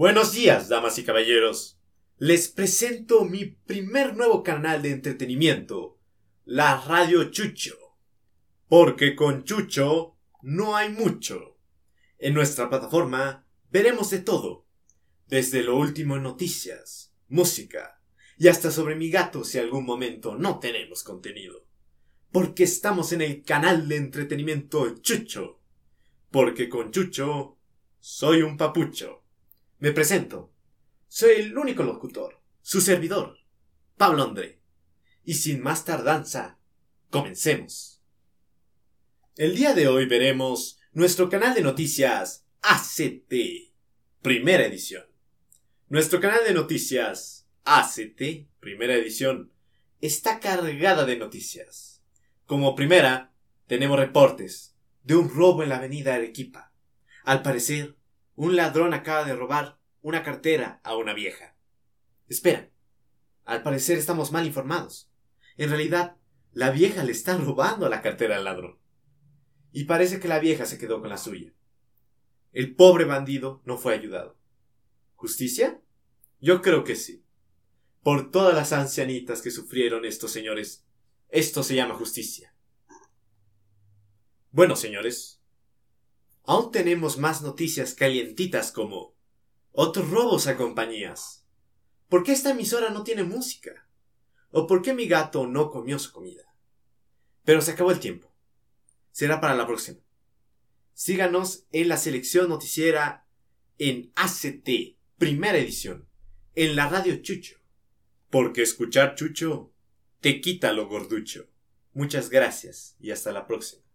Buenos días, damas y caballeros. Les presento mi primer nuevo canal de entretenimiento, la Radio Chucho. Porque con Chucho no hay mucho. En nuestra plataforma veremos de todo, desde lo último en noticias, música, y hasta sobre mi gato si algún momento no tenemos contenido. Porque estamos en el canal de entretenimiento Chucho. Porque con Chucho soy un papucho. Me presento. Soy el único locutor, su servidor, Pablo André. Y sin más tardanza, comencemos. El día de hoy veremos nuestro canal de noticias ACT, primera edición. Nuestro canal de noticias ACT, primera edición, está cargada de noticias. Como primera, tenemos reportes de un robo en la avenida Arequipa. Al parecer, un ladrón acaba de robar una cartera a una vieja. Espera. Al parecer estamos mal informados. En realidad, la vieja le está robando la cartera al ladrón. Y parece que la vieja se quedó con la suya. El pobre bandido no fue ayudado. ¿Justicia? Yo creo que sí. Por todas las ancianitas que sufrieron estos señores, esto se llama justicia. Bueno, señores, aún tenemos más noticias calientitas como otros robos a compañías. ¿Por qué esta emisora no tiene música? ¿O por qué mi gato no comió su comida? Pero se acabó el tiempo. Será para la próxima. Síganos en la selección noticiera en ACT, primera edición, en la radio Chucho. Porque escuchar Chucho te quita lo gorducho. Muchas gracias y hasta la próxima.